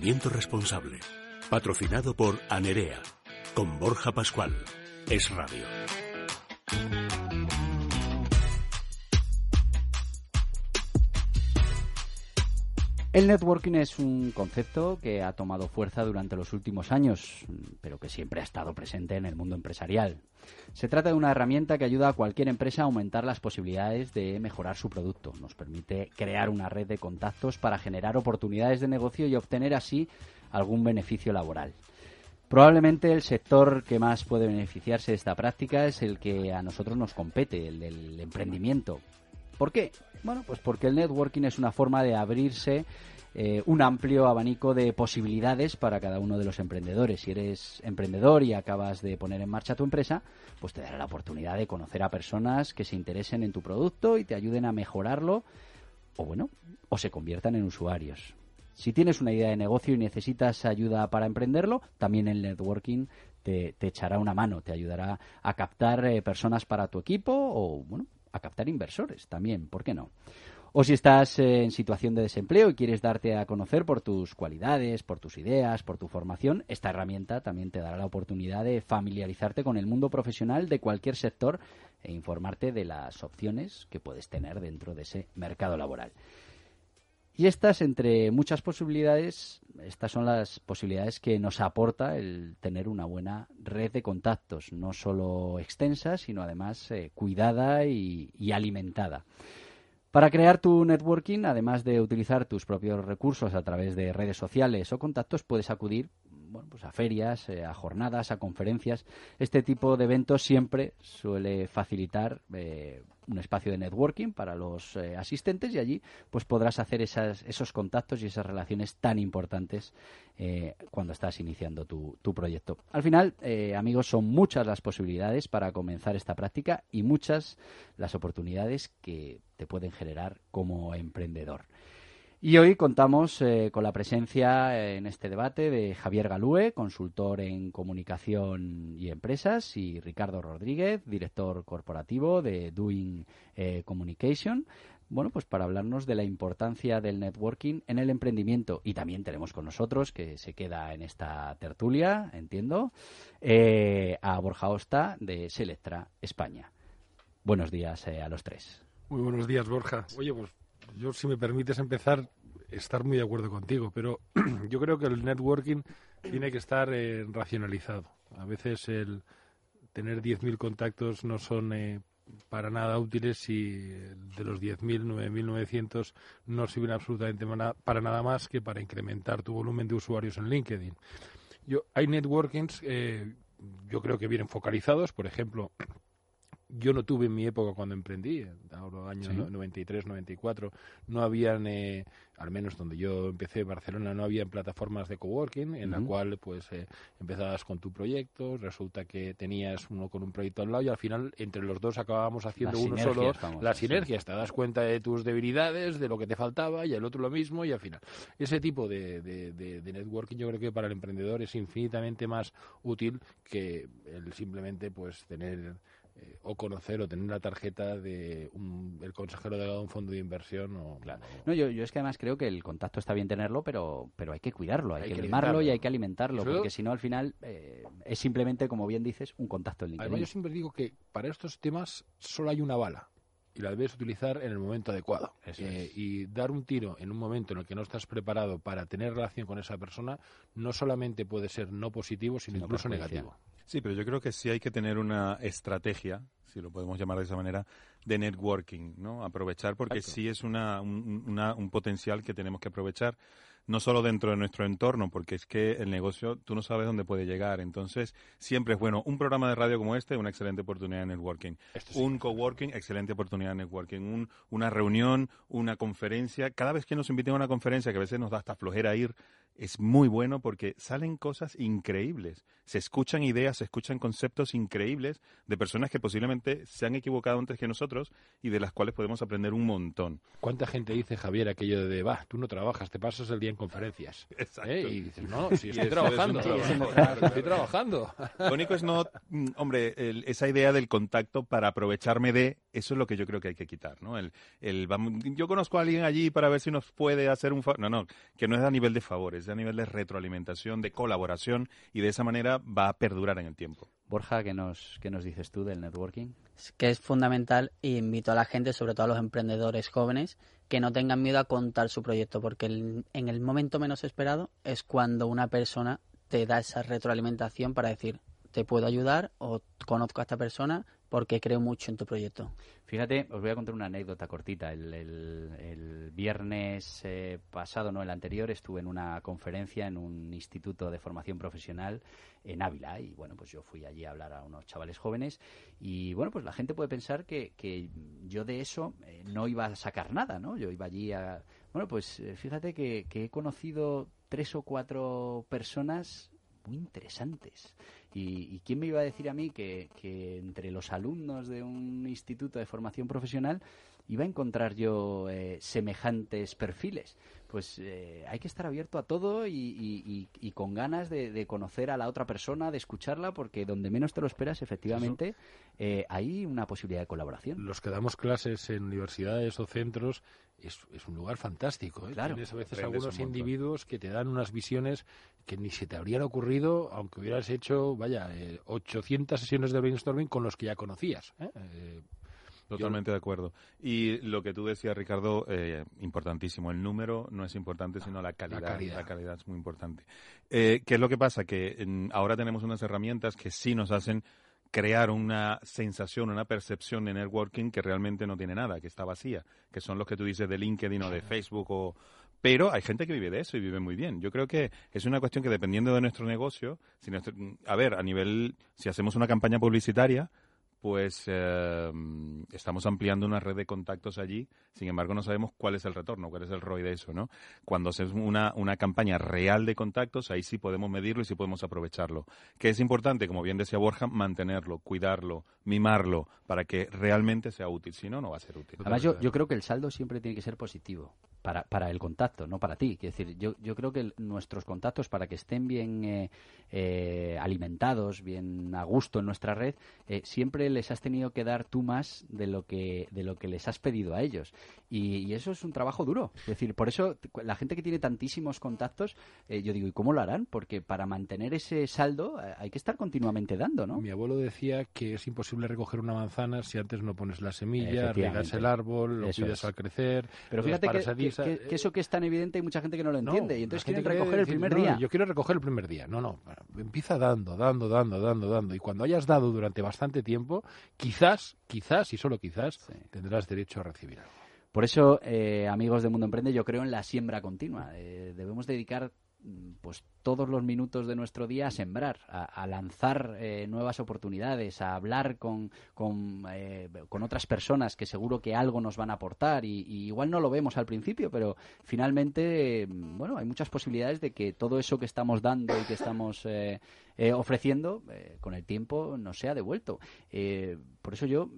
Responsable. Patrocinado por Anerea. Con Borja Pascual. Es Radio. El networking es un concepto que ha tomado fuerza durante los últimos años, pero que siempre ha estado presente en el mundo empresarial. Se trata de una herramienta que ayuda a cualquier empresa a aumentar las posibilidades de mejorar su producto. Nos permite crear una red de contactos para generar oportunidades de negocio y obtener así algún beneficio laboral. Probablemente el sector que más puede beneficiarse de esta práctica es el que a nosotros nos compete, el del emprendimiento. ¿Por qué? Bueno, pues porque el networking es una forma de abrirse eh, un amplio abanico de posibilidades para cada uno de los emprendedores. Si eres emprendedor y acabas de poner en marcha tu empresa, pues te dará la oportunidad de conocer a personas que se interesen en tu producto y te ayuden a mejorarlo o bueno, o se conviertan en usuarios. Si tienes una idea de negocio y necesitas ayuda para emprenderlo, también el networking te, echará una mano, te ayudará a captar eh, personas para tu equipo o bueno, a captar inversores también, ¿por qué no? O si estás eh, en situación de desempleo y quieres darte a conocer por tus cualidades, por tus ideas, por tu formación, esta herramienta también te dará la oportunidad de familiarizarte con el mundo profesional de cualquier sector e informarte de las opciones que puedes tener dentro de ese mercado laboral. Y estas, entre muchas posibilidades, estas son las posibilidades que nos aporta el tener una buena red de contactos, no solo extensa, sino además eh, cuidada y, y alimentada. Para crear tu networking, además de utilizar tus propios recursos a través de redes sociales o contactos, puedes acudir bueno, pues a ferias, eh, a jornadas, a conferencias. Este tipo de eventos siempre suele facilitar eh, un espacio de networking para los eh, asistentes y allí pues podrás hacer esas, esos contactos y esas relaciones tan importantes cuando estás iniciando tu, tu proyecto. Al final, amigos, son muchas las posibilidades para comenzar esta práctica y muchas las oportunidades que te pueden generar como emprendedor. Y hoy contamos eh, con la presencia en este debate de Javier Galúe, consultor en comunicación y empresas, y Ricardo Rodríguez, director corporativo de Doing eh, Communication. Bueno, pues para hablarnos de la importancia del networking en el emprendimiento. Y también tenemos con nosotros, que se queda en esta tertulia, entiendo, eh, a Borja Osta de Selectra España. Buenos días a los tres. Muy buenos días, Borja. Oye, pues yo, si me permites empezar, estar muy de acuerdo contigo, pero yo creo que el networking tiene que estar eh, racionalizado. A veces el tener 10.000 contactos no son eh, para nada útiles si de los 10.000, 9.900 no sirven absolutamente para nada más que para incrementar tu volumen de usuarios en LinkedIn. Yo, hay networkings, eh, yo creo que vienen focalizados, por ejemplo, yo no tuve en mi época cuando emprendí, en los años 93, 94, no habían, eh, al menos donde yo empecé en Barcelona, no había plataformas de coworking en la cual pues eh, empezabas con tu proyecto, resulta que tenías uno con un proyecto al lado y al final entre los dos acabábamos haciendo uno solo. la sinergia, te das cuenta de tus debilidades, de lo que te faltaba y el otro lo mismo y al final. Ese tipo de, de, de networking yo creo que para el emprendedor es infinitamente más útil que el simplemente pues tener eh, o conocer o tener la tarjeta de el consejero de un fondo de inversión o claro. no yo, yo es que además creo que el contacto está bien tenerlo pero pero hay que cuidarlo hay, que, limarlo y hay que alimentarlo porque si no al final eh, es simplemente como bien dices un contacto en LinkedIn yo siempre digo que para estos temas solo hay una bala y la debes utilizar en el momento adecuado. Eh, y dar un tiro en un momento en el que no estás preparado para tener relación con esa persona no solamente puede ser no positivo, sino incluso negativo. Sí, pero yo creo que sí hay que tener una estrategia, si lo podemos llamar de esa manera, de networking, ¿no? Aprovechar porque sí es una, un, potencial que tenemos que aprovechar no solo dentro de nuestro entorno, porque es que el negocio tú no sabes dónde puede llegar. Entonces, siempre es bueno. Un programa de radio como este, una excelente oportunidad de networking. Un coworking, excelente oportunidad de networking. Un, una reunión, una conferencia. Cada vez que nos inviten a una conferencia, que a veces nos da hasta flojera ir, es muy bueno porque salen cosas increíbles. Se escuchan ideas, se escuchan conceptos increíbles de personas que posiblemente se han equivocado antes que nosotros y de las cuales podemos aprender un montón. ¿Cuánta gente dice, Javier, aquello de, va, tú no trabajas, te pasas el día en conferencias? Exacto. ¿Eh? Y dices, no, si estoy trabajando, estoy trabajando. Lo único es no, mm, hombre, esa idea del contacto para aprovecharme de, eso es lo que yo creo que hay que quitar, ¿no? El, el, yo conozco a alguien allí para ver si nos puede hacer un favor. No, no, que no es a nivel de favores sea a nivel de retroalimentación, de colaboración y de esa manera va a perdurar en el tiempo. Borja, ¿qué nos, qué nos dices tú del networking? Que es fundamental y invito a la gente, sobre todo a los emprendedores jóvenes, que no tengan miedo a contar su proyecto, porque en el momento menos esperado es cuando una persona te da esa retroalimentación para decir, te puedo ayudar o conozco a esta persona porque creo mucho en tu proyecto. Fíjate, os voy a contar una anécdota cortita. El, viernes eh, pasado, no el anterior, estuve en una conferencia en un instituto de formación profesional en Ávila y bueno, pues yo fui allí a hablar a unos chavales jóvenes y bueno, pues la gente puede pensar que, que yo de eso eh, no iba a sacar nada, ¿no? Yo iba allí a... Bueno, pues eh, fíjate que, que he conocido tres o cuatro personas muy interesantes. Y, quién me iba a decir a mí que, entre los alumnos de un instituto de formación profesional iba a encontrar yo eh, semejantes perfiles? Pues eh, hay que estar abierto a todo y, con ganas de, conocer a la otra persona, de escucharla, porque donde menos te lo esperas, efectivamente, eh, hay una posibilidad de colaboración. Los que damos clases en universidades o centros es, un lugar fantástico. Claro. Tienes a veces algunos individuos que te dan unas visiones que ni se te habrían ocurrido, aunque hubieras hecho, vaya, 800 sesiones de brainstorming con los que ya conocías. Totalmente de acuerdo. Y lo que tú decías, Ricardo, eh, importantísimo. El número no es importante, sino la calidad. La calidad, es muy importante. Eh, ¿Qué es lo que pasa? Que ahora tenemos unas herramientas que sí nos hacen crear una sensación, una percepción de networking que realmente no tiene nada, que está vacía, que son los que tú dices de LinkedIn o de Facebook o... Pero hay gente que vive de eso y vive muy bien. Yo creo que es una cuestión que dependiendo de nuestro negocio, si a ver, a nivel, si hacemos una campaña publicitaria, pues eh, estamos ampliando una red de contactos allí. Sin embargo, no sabemos cuál es el retorno, cuál es el ROI de eso, ¿no? Cuando hacemos una, una campaña real de contactos, ahí sí podemos medirlo y sí podemos aprovecharlo. Que es importante, como bien decía Borja, mantenerlo, cuidarlo, mimarlo, para que realmente sea útil. Si no, no va a ser útil. Además, yo, yo creo que el saldo siempre tiene que ser positivo para, para el contacto, no para ti. Es decir, yo, yo creo que nuestros contactos, para que estén bien eh, eh, alimentados, bien a gusto en nuestra red, eh, siempre les has tenido que dar tú más de lo que, de lo que les has pedido a ellos. Y, eso es un trabajo duro. Es decir, por eso la gente que tiene tantísimos contactos, yo digo, ¿y cómo lo harán? Porque para mantener ese saldo hay que estar continuamente dando, ¿no? Mi abuelo decía que es imposible recoger una manzana si antes no pones la semilla, riegas el árbol, lo cuidas al crecer. Pero fíjate que, que, eso que es tan evidente hay mucha gente que no lo entiende y entonces quieren recoger el primer día. Yo quiero recoger el primer día. No, no. Empieza dando, dando, dando, dando, dando. Y cuando hayas dado durante bastante tiempo, quizás, quizás y solo quizás, tendrás derecho a recibir algo. Por eso, eh, amigos de Mundo Emprende, yo creo en la siembra continua. Eh, debemos dedicar mm, pues todos los minutos de nuestro día a sembrar, a, lanzar eh, nuevas oportunidades, a hablar con, eh, con, otras personas que seguro que algo nos van a aportar y, igual no lo vemos al principio, pero finalmente, bueno, hay muchas posibilidades de que todo eso que estamos dando y que estamos eh, ofreciendo con el tiempo nos sea devuelto. por eso yo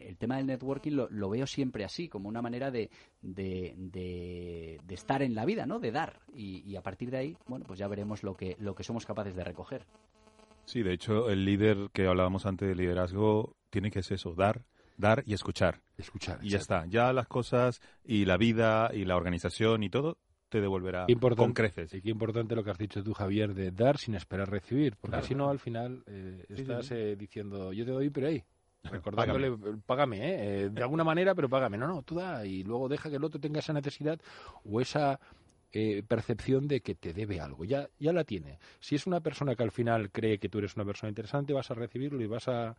el tema del networking lo, veo siempre así, como una manera de, de, estar en la vida, ¿no? De dar y, y a partir de ahí, bueno, pues ya veremos lo que, lo que somos capaces de recoger. Sí, de hecho, el líder que hablábamos antes de liderazgo tiene que ser eso, dar, dar y escuchar. Escuchar. Y ya está. Ya las cosas y la vida y la organización y todo te devolverá con creces. Y qué importante lo que has dicho tú, Javier, de dar sin esperar recibir. Porque si no, al final eh, estás eh, diciendo, yo te doy, pero ahí. Recordándole, págame, ¿eh? de alguna manera, pero págame. No, no, tú da y luego deja que el otro tenga esa necesidad o esa eh, percepción de que te debe algo. Ya, ya la tiene. Si es una persona que al final cree que tú eres una persona interesante, vas a recibirlo y vas a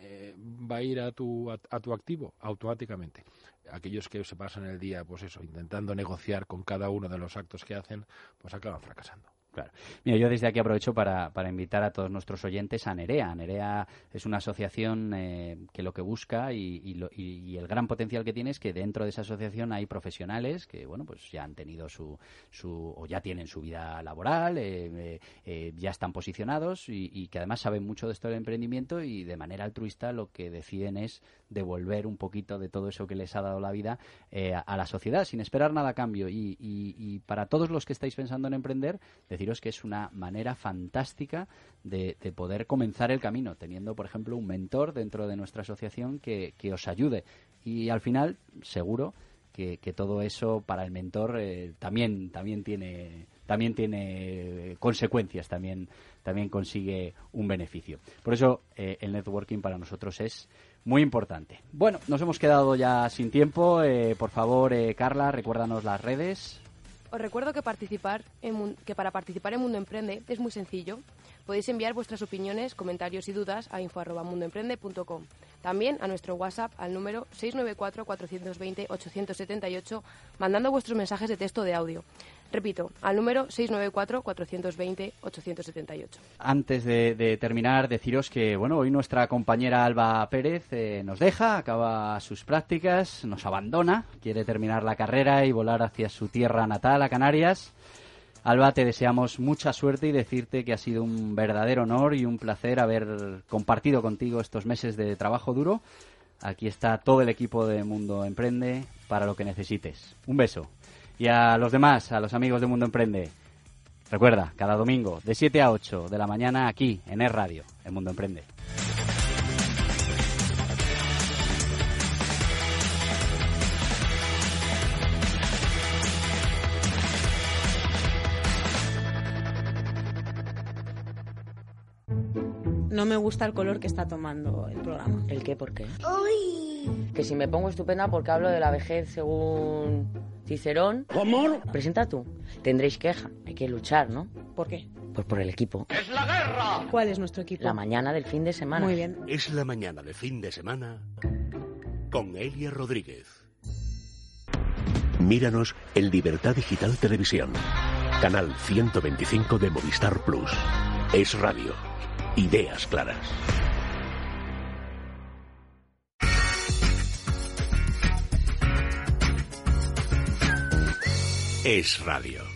eh, va a ir a tu, a, tu activo automáticamente. Aquellos que se pasan el día, pues eso, intentando negociar con cada uno de los actos que hacen, pues acaban fracasando. Claro. Mira, yo desde aquí aprovecho para, para invitar a todos nuestros oyentes a Nerea. Nerea es una asociación eh, que lo que busca y, y, el gran potencial que tiene es que dentro de esa asociación hay profesionales que, bueno, pues ya han tenido su, su o ya tienen su vida laboral, eh, eh, ya están posicionados y, que además saben mucho de esto del emprendimiento y de manera altruista lo que deciden es devolver un poquito de todo eso que les ha dado la vida a, a, la sociedad sin esperar nada a cambio. Y, para todos los que estáis pensando en emprender, deciros que es una manera fantástica de, poder comenzar el camino, teniendo, por ejemplo, un mentor dentro de nuestra asociación que, os ayude. Y al final, seguro que, todo eso para el mentor eh, también, también tiene también tiene consecuencias, también, también consigue un beneficio. Por eso eh, el networking para nosotros es muy importante. Bueno, nos hemos quedado ya sin tiempo. Eh, por favor, eh, Carla, recuérdanos las redes. Os recuerdo que, participar en, que para participar en Mundo Emprende es muy sencillo. Podéis enviar vuestras opiniones, comentarios y dudas a info.mundoemprende.com. También a nuestro WhatsApp al número 694-420-878, mandando vuestros mensajes de texto de audio. Repito, al número 694-420-878. Antes de, terminar, deciros que bueno, hoy nuestra compañera Alba Pérez eh, nos deja, acaba sus prácticas, nos abandona, quiere terminar la carrera y volar hacia su tierra natal, a Canarias. Alba, te deseamos mucha suerte y decirte que ha sido un verdadero honor y un placer haber compartido contigo estos meses de trabajo duro. Aquí está todo el equipo de Mundo Emprende para lo que necesites. Un beso. Y a los demás, a los amigos de Mundo Emprende, recuerda, cada domingo de 7 a 8 de la mañana aquí en Es Radio, en Mundo Emprende. No me gusta el color que está tomando el programa. ¿El qué? ¿Por qué? Que si me pongo estupenda porque hablo de la vejez según Cicerón. ¿Cómo? Presenta tú. Tendréis queja. Hay que luchar, ¿no? ¿Por qué? Pues por el equipo. ¡Es la guerra! ¿Cuál es nuestro equipo? La mañana del fin de semana. Muy bien. Es la mañana de fin de semana con Elia Rodríguez. Míranos en Libertad Digital Televisión. Canal 125 de Movistar Plus. Es radio. Ideas claras. Es radio.